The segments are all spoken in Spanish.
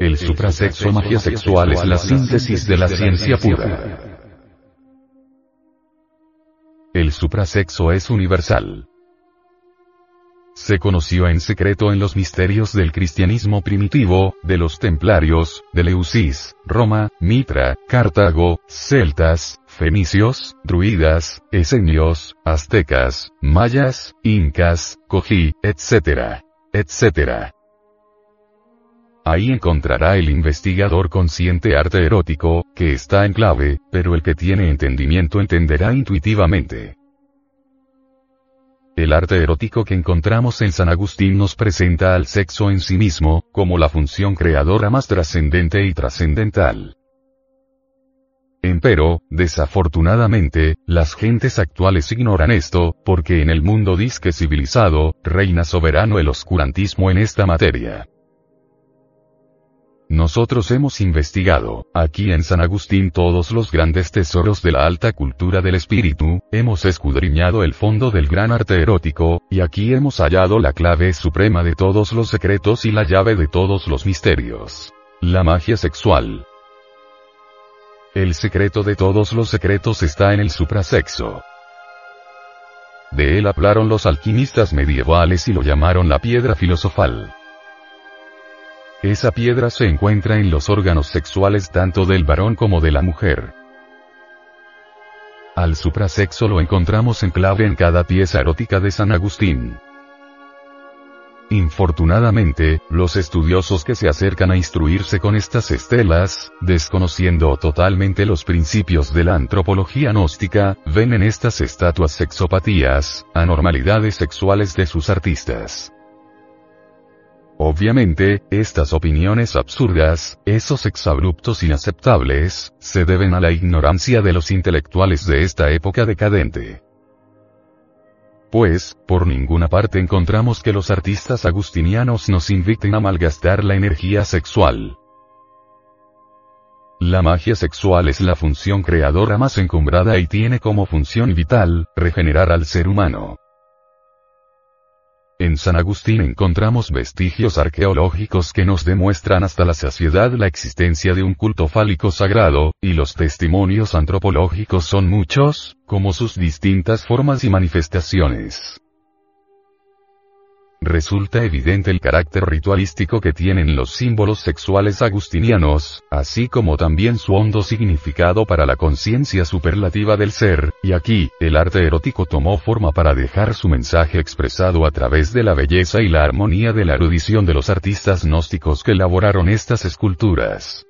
El suprasexo magia sexual es la síntesis de la ciencia pura. El suprasexo es universal. Se conoció en secreto en los misterios del cristianismo primitivo, de los templarios, de Leucis, Roma, Mitra, Cartago, celtas, fenicios, druidas, esenios, aztecas, mayas, incas, cojí, etc. etc. Ahí encontrará el investigador consciente arte erótico, que está en clave, pero el que tiene entendimiento entenderá intuitivamente. El arte erótico que encontramos en San Agustín nos presenta al sexo en sí mismo, como la función creadora más trascendente y trascendental. Empero, desafortunadamente, las gentes actuales ignoran esto, porque en el mundo disque civilizado, reina soberano el oscurantismo en esta materia. Nosotros hemos investigado, aquí en San Agustín todos los grandes tesoros de la alta cultura del espíritu, hemos escudriñado el fondo del gran arte erótico, y aquí hemos hallado la clave suprema de todos los secretos y la llave de todos los misterios. La magia sexual. El secreto de todos los secretos está en el suprasexo. De él hablaron los alquimistas medievales y lo llamaron la piedra filosofal. Esa piedra se encuentra en los órganos sexuales tanto del varón como de la mujer. Al suprasexo lo encontramos en clave en cada pieza erótica de San Agustín. Infortunadamente, los estudiosos que se acercan a instruirse con estas estelas, desconociendo totalmente los principios de la antropología gnóstica, ven en estas estatuas sexopatías, anormalidades sexuales de sus artistas. Obviamente, estas opiniones absurdas, esos exabruptos inaceptables, se deben a la ignorancia de los intelectuales de esta época decadente. Pues, por ninguna parte encontramos que los artistas agustinianos nos inviten a malgastar la energía sexual. La magia sexual es la función creadora más encumbrada y tiene como función vital, regenerar al ser humano. En San Agustín encontramos vestigios arqueológicos que nos demuestran hasta la saciedad la existencia de un culto fálico sagrado, y los testimonios antropológicos son muchos, como sus distintas formas y manifestaciones. Resulta evidente el carácter ritualístico que tienen los símbolos sexuales agustinianos, así como también su hondo significado para la conciencia superlativa del ser, y aquí, el arte erótico tomó forma para dejar su mensaje expresado a través de la belleza y la armonía de la erudición de los artistas gnósticos que elaboraron estas esculturas.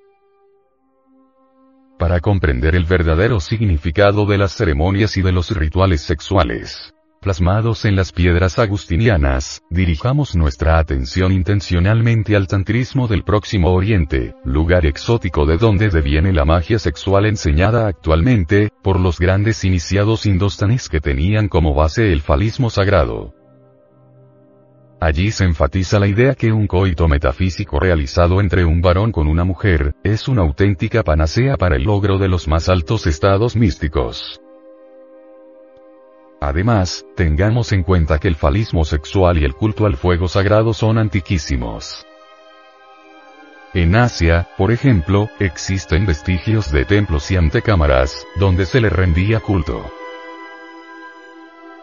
Para comprender el verdadero significado de las ceremonias y de los rituales sexuales, plasmados en las piedras agustinianas, dirijamos nuestra atención intencionalmente al tantrismo del Próximo Oriente, lugar exótico de donde deviene la magia sexual enseñada actualmente, por los grandes iniciados indostanes que tenían como base el falismo sagrado. Allí se enfatiza la idea que un coito metafísico realizado entre un varón con una mujer, es una auténtica panacea para el logro de los más altos estados místicos. Además, tengamos en cuenta que el falismo sexual y el culto al fuego sagrado son antiquísimos. En Asia, por ejemplo, existen vestigios de templos y antecámaras, donde se le rendía culto.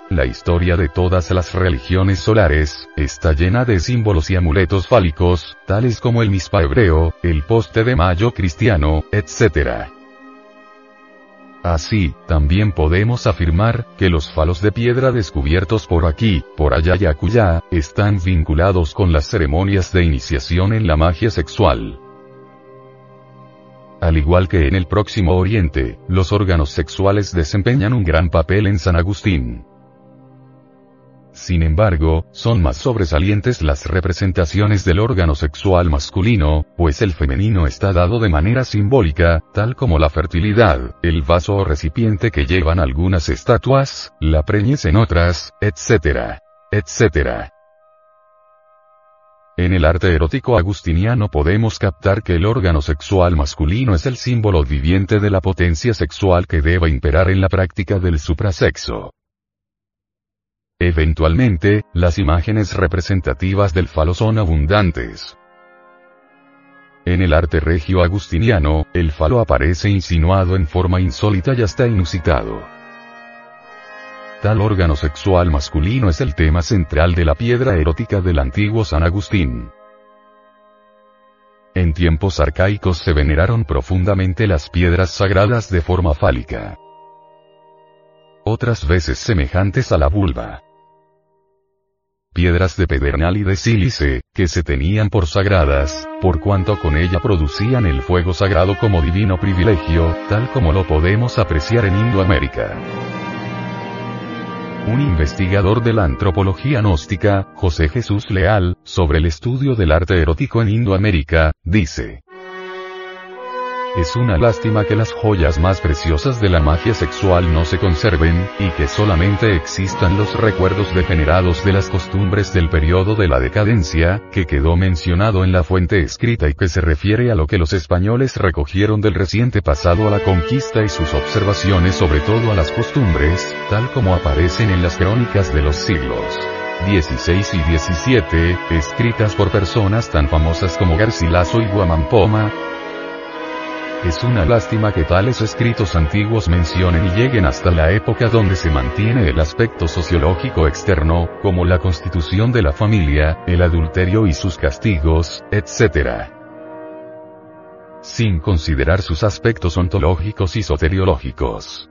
La historia de todas las religiones solares, está llena de símbolos y amuletos fálicos, tales como el mispa hebreo, el poste de mayo cristiano, etc. Así, también podemos afirmar, que los falos de piedra descubiertos por aquí, por allá y acullá, están vinculados con las ceremonias de iniciación en la magia sexual. Al igual que en el próximo Oriente, los órganos sexuales desempeñan un gran papel en San Agustín. Sin embargo, son más sobresalientes las representaciones del órgano sexual masculino, pues el femenino está dado de manera simbólica, tal como la fertilidad, el vaso o recipiente que llevan algunas estatuas, la preñez en otras, etc. etc. En el arte erótico agustiniano podemos captar que el órgano sexual masculino es el símbolo viviente de la potencia sexual que deba imperar en la práctica del suprasexo. Eventualmente, las imágenes representativas del falo son abundantes. En el arte regio agustiniano, el falo aparece insinuado en forma insólita y hasta inusitado. Tal órgano sexual masculino es el tema central de la piedra erótica del antiguo San Agustín. En tiempos arcaicos se veneraron profundamente las piedras sagradas de forma fálica. Otras veces semejantes a la vulva piedras de pedernal y de sílice, que se tenían por sagradas, por cuanto con ella producían el fuego sagrado como divino privilegio, tal como lo podemos apreciar en Indoamérica. Un investigador de la antropología gnóstica, José Jesús Leal, sobre el estudio del arte erótico en Indoamérica, dice, es una lástima que las joyas más preciosas de la magia sexual no se conserven, y que solamente existan los recuerdos degenerados de las costumbres del periodo de la decadencia, que quedó mencionado en la fuente escrita y que se refiere a lo que los españoles recogieron del reciente pasado a la conquista y sus observaciones sobre todo a las costumbres, tal como aparecen en las crónicas de los siglos 16 y 17, escritas por personas tan famosas como Garcilaso y Guamampoma, es una lástima que tales escritos antiguos mencionen y lleguen hasta la época donde se mantiene el aspecto sociológico externo, como la constitución de la familia, el adulterio y sus castigos, etc. Sin considerar sus aspectos ontológicos y soteriológicos.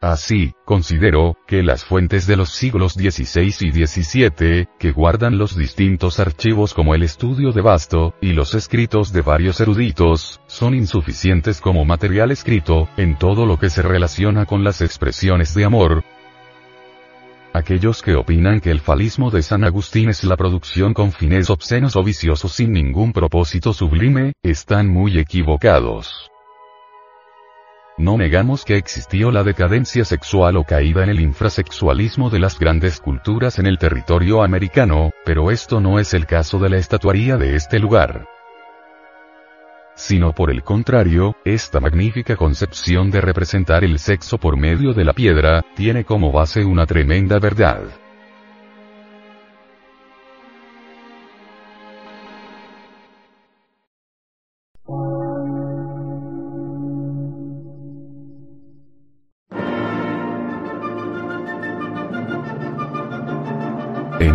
Así, considero, que las fuentes de los siglos XVI y XVII, que guardan los distintos archivos como el estudio de Basto, y los escritos de varios eruditos, son insuficientes como material escrito, en todo lo que se relaciona con las expresiones de amor, Aquellos que opinan que el falismo de San Agustín es la producción con fines obscenos o viciosos sin ningún propósito sublime, están muy equivocados. No negamos que existió la decadencia sexual o caída en el infrasexualismo de las grandes culturas en el territorio americano, pero esto no es el caso de la estatuaría de este lugar. Sino por el contrario, esta magnífica concepción de representar el sexo por medio de la piedra, tiene como base una tremenda verdad.